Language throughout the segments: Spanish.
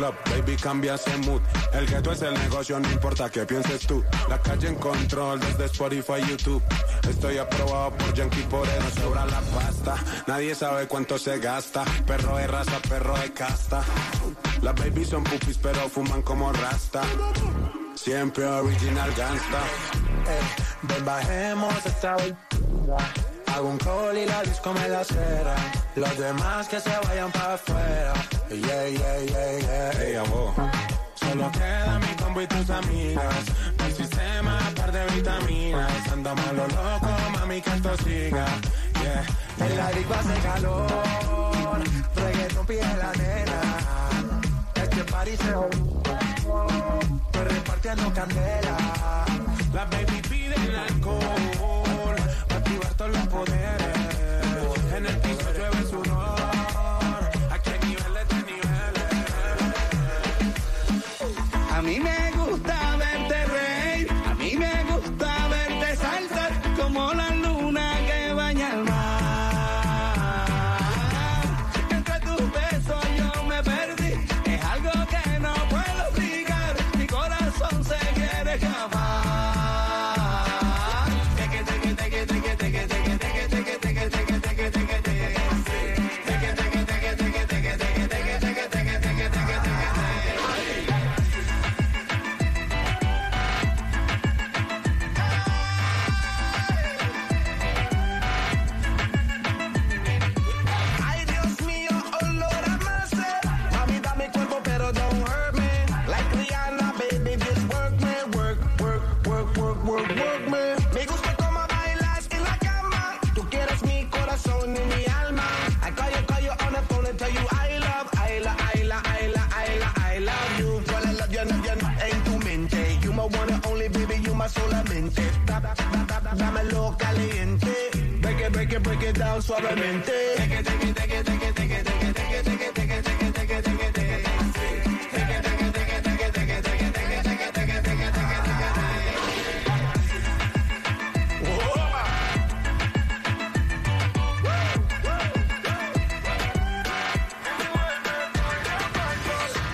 club, baby, cambia ese mood. El gueto es el negocio, no importa qué pienses tú. La calle en control desde Spotify, YouTube. Estoy aprobado por Yankee, por eso sobra la pasta. Nadie sabe cuánto se gasta. Perro de raza, perro de casta. Las babies son pupis, pero fuman como rasta. Siempre original gangsta. Eh, ven, bajemos esta. Hago un call y la disco me la cera. Los demás que se vayan para afuera. Yeah, yeah, yeah, yeah. Ey, amor. Solo queda mi combo y tus amigas. El sistema, par de vitaminas. Andamos a lo loco, mami, que esto siga. Yeah. En la disco hace calor. Reggaeton pide la nena. Este party se Estoy repartiendo candela. caliente. Break it, break it, break it down suavemente.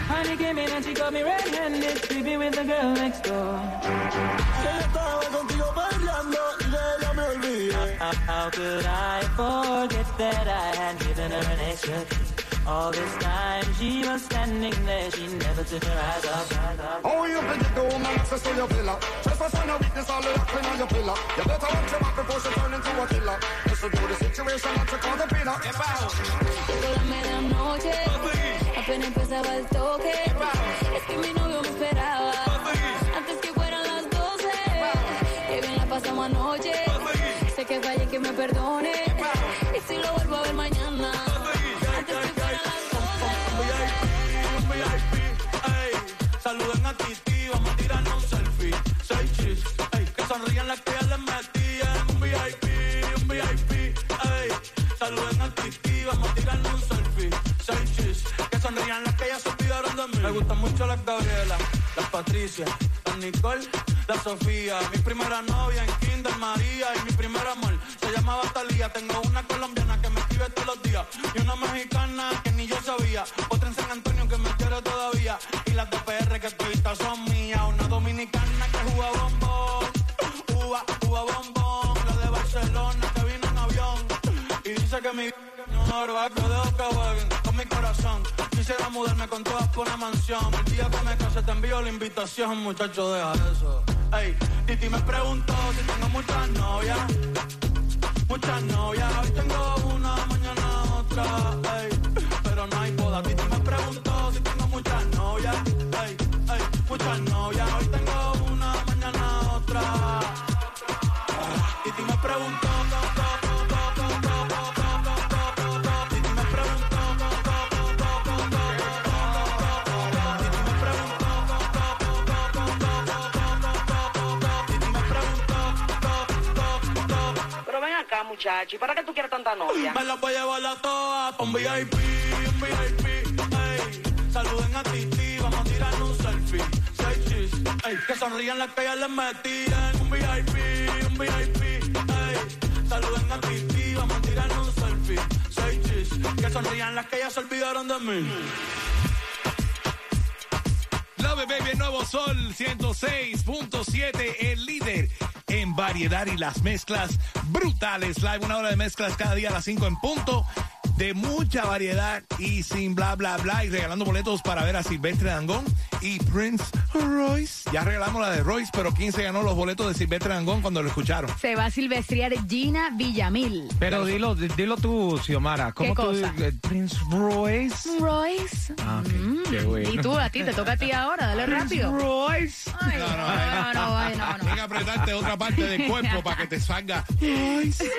Honey came in and she got me red-handed, sleeping with the girl next door. How, how could I forget that I had given her an extra kiss? All this time she was standing there, she never took her eyes off. Oh, you think you do, man, access to your villa. Just for sign of weakness, all the acting on your pillar. You better watch your back before she turn into a killer. Just to do the situation, not to call the pillar. Llegó la medianoche, apenas empezaba el toque. Es que mi novio me esperaba gustan mucho las Gabriela, las Patricia, las Nicole, la Sofía. Mi primera novia en Kinder María y mi primer amor se llamaba Talía. Tengo una colombiana que me escribe todos los días y una mexicana que ni yo sabía. Otra en San Antonio que me quiere todavía y las de PR que todavía son mías. Una dominicana que juega bombón, uva, uva bombón. La de Barcelona que vino en avión y dice que mi no barco que jueguen con mi corazón. Quisiera mudarme con todas por una mansión. El día que me case te envío la invitación, muchacho, deja eso. Ey, Titi me preguntó si tengo muchas novias. Muchas novias, hoy tengo una, mañana otra. Ey, pero no hay boda. Titi me muchacho. ¿Y para qué tú quieres tanta novia? Me las voy a llevar a todas pa' un VIP, un VIP, ey. Saluden a Titi, vamos a tirar un selfie. Seis chis, ey. Que sonrían las que ya les metían. Un VIP, un VIP, ey. Saluden a Titi, vamos a tirar un selfie. Seis chis, que sonrían las que ya se olvidaron de mí. Love baby, nuevo Sol 106.7, el líder en variedad y las mezclas brutales. Live, una hora de mezclas cada día a las 5 en punto. De mucha variedad y sin bla bla bla. Y regalando boletos para ver a Silvestre Dangón y Prince Royce. Ya regalamos la de Royce, pero ¿quién se ganó los boletos de Silvestre Dangón cuando lo escucharon? Se va a silvestriar Gina Villamil. Pero dilo, di- dilo tú, Xiomara. ¿Cómo ¿Qué tú cosa? eh, Prince Royce? Royce. Ah, ok, qué bueno. Y tú, a ti, te toca a ti ahora, dale rápido. Royce. Ay, no, no, no, no, Tienes que no. apretarte otra parte del cuerpo para que te salga. Royce.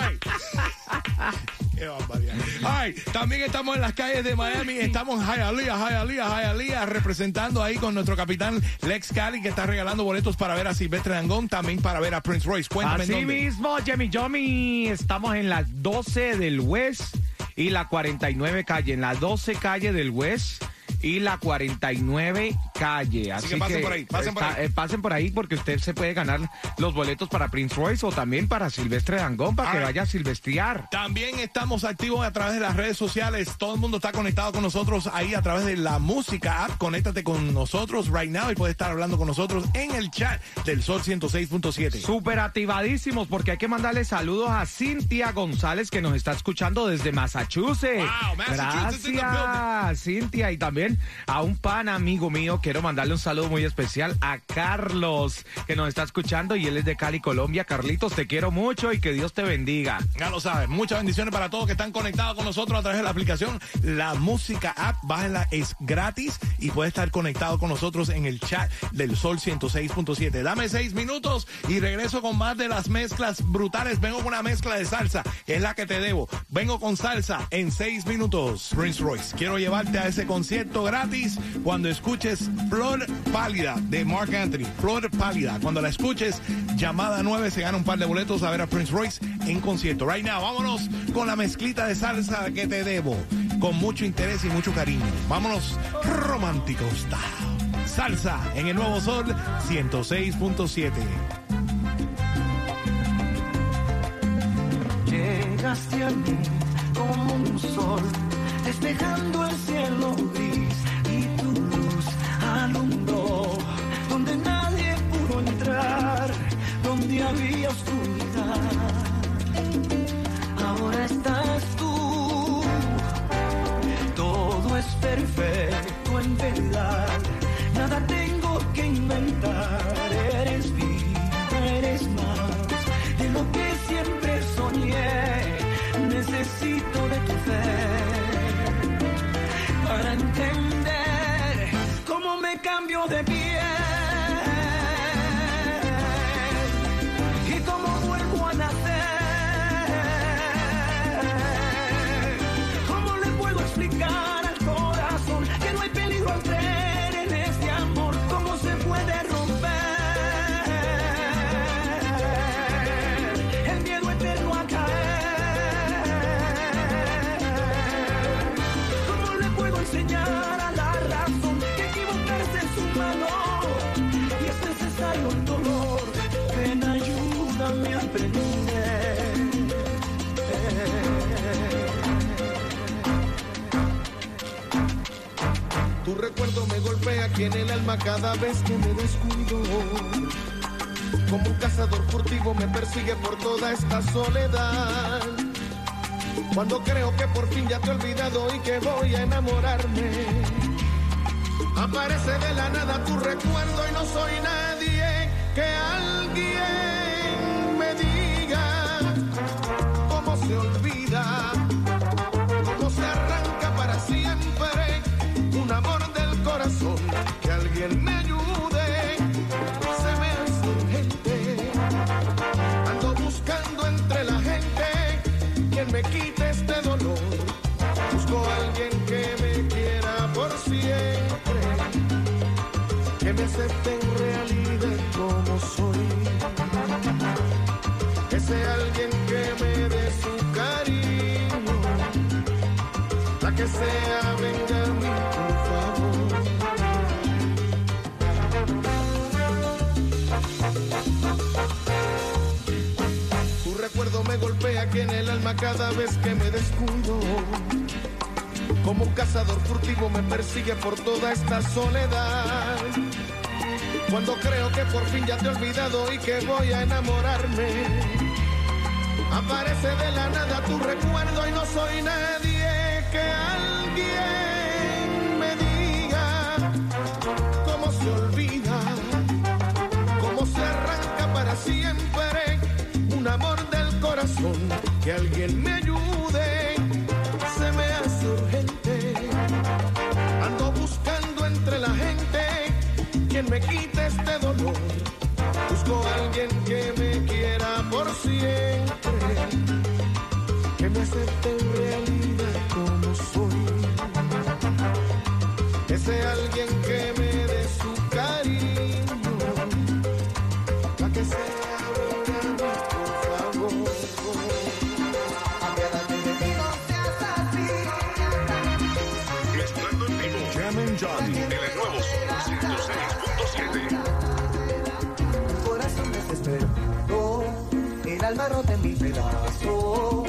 Ay. Qué barbaridad. Ay, también estamos en las calles de Miami. Estamos en Hialeah, Hialeah, Hialeah, representando ahí con nuestro capitán Lex Cali, que está regalando boletos para ver a Silvestre Dangón, también para ver a Prince Royce. Cuéntame Así dónde. mismo, Jimmy Johnny, estamos en las 12 del West y la 49 calle. En la 12 calle del West y la 49 calle. Así, que pasen por ahí, pasen por ahí. eh, pasen por ahí porque usted se puede ganar los boletos para Prince Royce o también para Silvestre Dangón para que Alright. vaya a silvestrear. También estamos activos a través de las redes sociales. Todo el mundo está conectado con nosotros ahí a través de la música app. Conéctate con nosotros right now y puedes estar hablando con nosotros en el chat del Sol 106.7. Súper activadísimos porque hay que mandarle saludos a Cintia González que nos está escuchando desde Massachusetts. Wow, Massachusetts Gracias, Cintia. Y también a un pan amigo mío. Quiero mandarle un saludo muy especial a Carlos que nos está escuchando y él es de Cali, Colombia. Carlitos, te quiero mucho y que Dios te bendiga. Ya lo sabes. Muchas bendiciones para todos que están conectados con nosotros a través de la aplicación La Música App. Bájenla, es gratis y puedes estar conectado con nosotros en el chat del Sol 106.7. Dame seis minutos y regreso con más de las mezclas brutales. Vengo con una mezcla de salsa, es la que te debo. Vengo con salsa en seis minutos. Prince Royce, quiero llevarte a ese concierto gratis cuando escuches Flor Pálida de Mark Anthony. Flor Pálida. Cuando la escuches, llamada 9 se gana un par de boletos a ver a Prince Royce en concierto. Right now, vámonos con la mezclita de salsa que te debo. Con mucho interés y mucho cariño. Vámonos románticos. Salsa en el Nuevo Sol 106.7. Llegaste a mí como un sol, despejando el cielo gris alumbró donde nadie pudo entrar, donde había oscuridad. Ahora estás tú, todo es perfecto en verdad, nada tengo que inventar, eres vida, eres más de lo que siempre soñé, necesito me cambio Tu recuerdo me golpea aquí en el alma cada vez que me descuido. Como un cazador furtivo me persigue por toda esta soledad. Cuando creo que por fin ya te he olvidado y que voy a enamorarme. Aparece de la nada tu recuerdo y no soy nadie acepte en realidad como soy. Que sea alguien que me dé su cariño, la que sea venga a mí, por favor. Tu recuerdo me golpea aquí en el alma cada vez que me descuido. Como un cazador furtivo me persigue por toda esta soledad. Cuando creo que por fin ya te he olvidado y que voy a enamorarme. Aparece de la nada tu recuerdo y no soy nadie que alguien me diga cómo se olvida, cómo se arranca para siempre un amor del corazón. Que alguien me ayude, se me hace urgente. Ando buscando entre la gente quien me quite siempre, que me acepte rota en mil pedazos.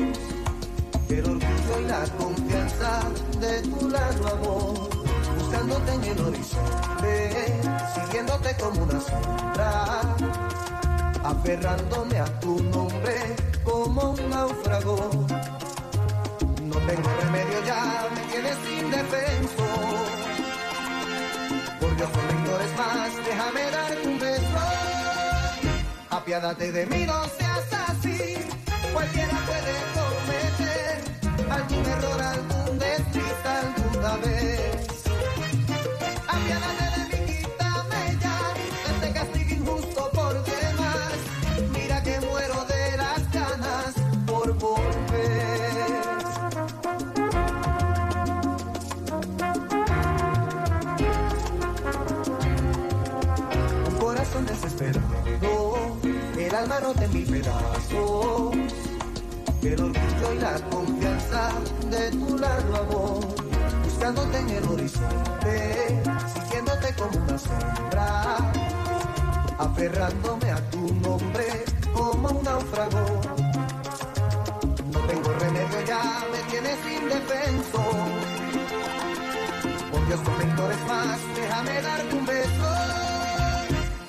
El orgullo y la confianza de tu lado, amor. Buscándote en el horizonte, siguiéndote como una sombra. Aferrándome a tu nombre como un náufrago. No tengo remedio ya, me tienes indefenso. Por Dios, no ignores más, déjame darte un beso. Apiádate de mí, no. Cualquiera puede cometer algún error, algún desliz alguna vez. En el horizonte, siguiéndote como una sombra, aferrándome a tu nombre como un náufrago. No tengo remedio ya, me tienes indefenso. Por Dios, no me más, déjame darte un beso.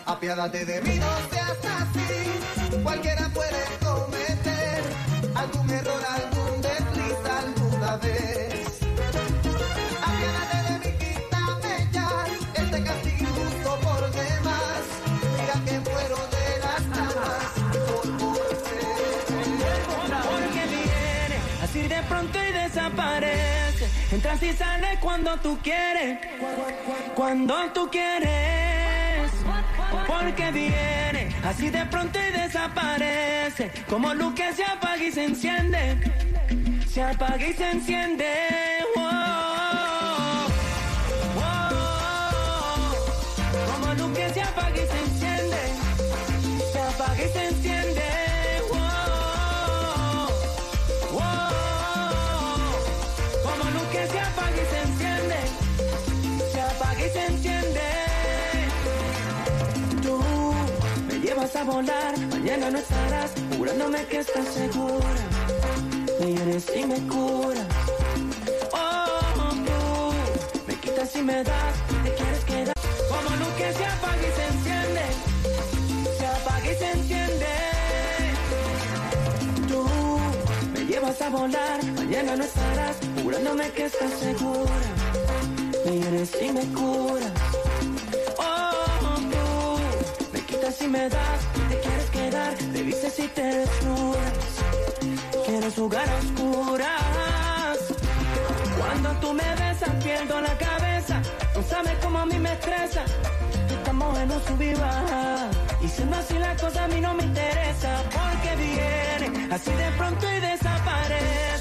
Apiádate de mí, no seas así. Cualquiera puede cometer algún error, algún desliz alguna vez. Pronto y desaparece. Entras y sales cuando tú quieres. Cuando tú quieres. Porque viene así de pronto y desaparece. Como luz que se apaga y se enciende. Se apaga y se enciende. Mañana no estarás. Jurándome que estás segura. Me hieres y me curas. Oh, tú me quitas y me das. Te quieres quedar. Como luz que se apaga y se enciende. Se apaga y se enciende. Tú me llevas a volar, mañana no estarás, jurándome que estás segura. Me hieres y me curas. Oh, tú me quitas y me das, te vistes y te desnudas. Quieres jugar a oscuras. Cuando tú me besas, pierdo la cabeza. No sabes cómo a mí me estresa. Estamos en un sub y baja. Y siendo así la cosa a mí no me interesa. Porque viene así de pronto y desaparece.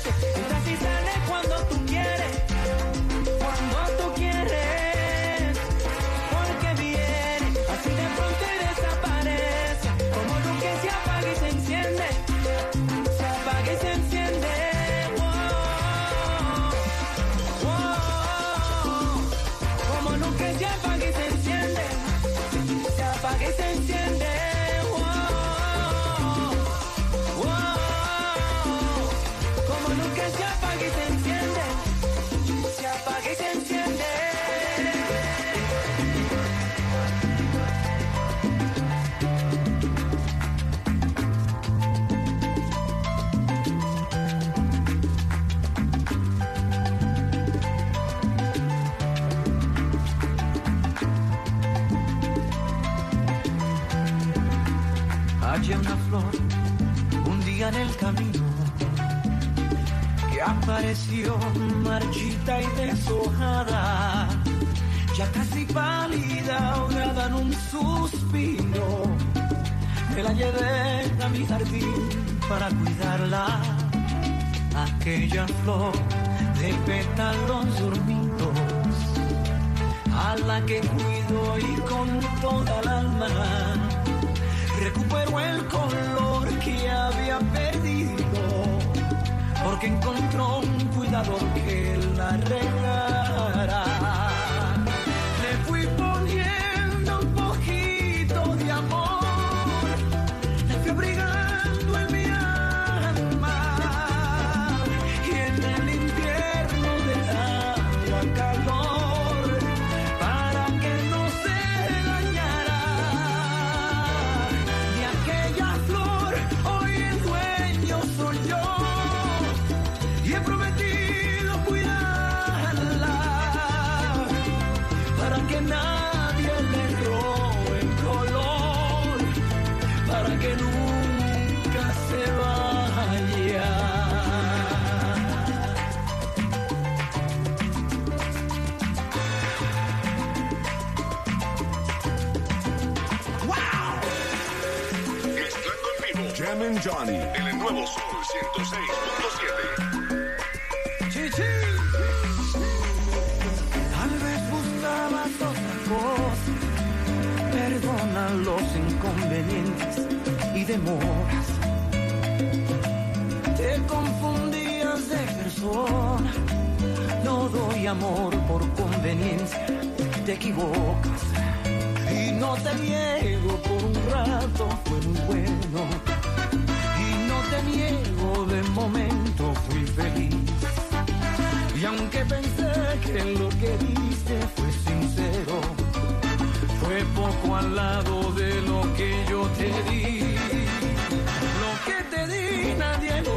Camino que apareció marchita y deshojada, ya casi pálida, ahogada en un suspiro. Me la llevé a mi jardín para cuidarla, aquella flor de pétalos dormidos, a la que cuido y con toda el alma recuperó el color que había perdido, porque encontró un cuidador que la Tal vez buscabas otra cosa. Perdona los inconvenientes y demoras. Te confundías de persona. No doy amor por conveniencia. Te equivocas. Y no te niego, por un rato fue muy bueno. Niego, de momento fui feliz. Y aunque pensé que lo que diste fue sincero, fue poco al lado de lo que yo te di. Lo que te di nadie lo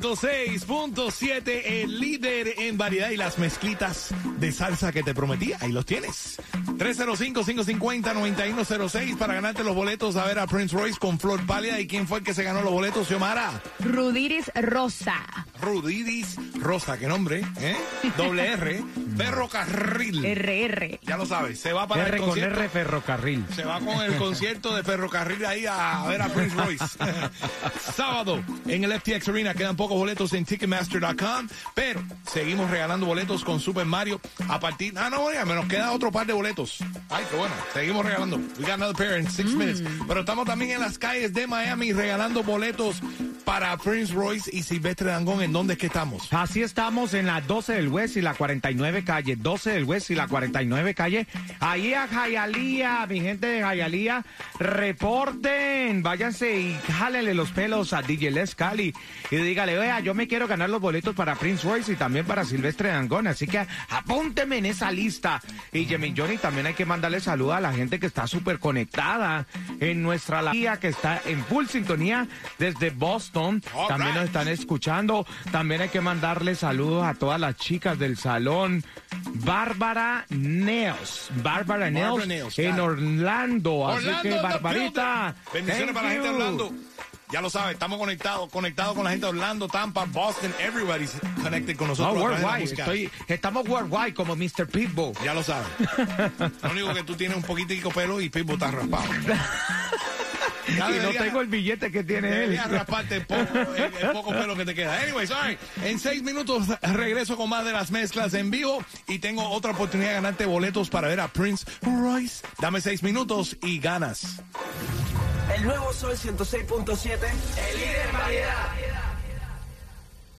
106.7, el líder en variedad y las mezclitas de salsa que te prometí. Ahí los tienes. 305-550-9106 para ganarte los boletos a ver a Prince Royce con Flor Pálida. ¿Y quién fue el que se ganó los boletos, Xiomara? Rudiris Rosa. Rudidis Rosa, qué nombre, ¿eh? Doble R, Ferrocarril. RR. Ya lo sabes, se va para R el con concierto. R ferrocarril. Se va con el concierto de Ferrocarril ahí a ver a Prince Royce. Sábado en el FTX Arena quedan pocos boletos en Ticketmaster.com, pero seguimos regalando boletos con Super Mario a partir. Ah, no, ya me nos queda otro par de boletos. Ay, qué bueno. Seguimos regalando. We got another pair in six minutes. Pero estamos también en las calles de Miami regalando boletos para Prince Royce y Silvestre Dangón. ¿En dónde es que estamos? Así estamos en la 12 del West y la 49 calle. 12 del West y la 49 calle. Ahí a Jayalía, mi gente de Jayalía, reporten, váyanse y jálenle los pelos a DJ Les Cali y dígale, vea, yo me quiero ganar los boletos para Prince Royce y también para Silvestre Dangón, así que apúnteme en esa lista. Y Jimmy Johnny también hay que mandarle saludos a la gente que está súper conectada en nuestra la que está en full sintonía desde Boston. All También nos right. están escuchando. También hay que mandarle saludos a todas las chicas del salón. Bárbara Neos. Bárbara Neos Neos, en claro. Orlando. Así Orlando que, Barbarita. Bendiciones para la gente de. Orlando. Ya lo sabe, estamos conectados, conectados con la gente de Orlando, Tampa, Boston, everybody's connected con No, nosotros. worldwide. Estoy, estamos worldwide como Mr. Pitbull. Ya lo sabes. lo único que tú tienes un poquitico pelo y Pitbull está raspado. Ya Y no tengo el billete que tiene él. Rasparte el poco, el- el poco pelo que te queda. Anyways, all right. En seis minutos regreso con más de las mezclas en vivo y tengo otra oportunidad de ganarte boletos para ver a Prince Royce. Dame seis minutos y ganas. El nuevo Sol 106.7. El líder en variedad.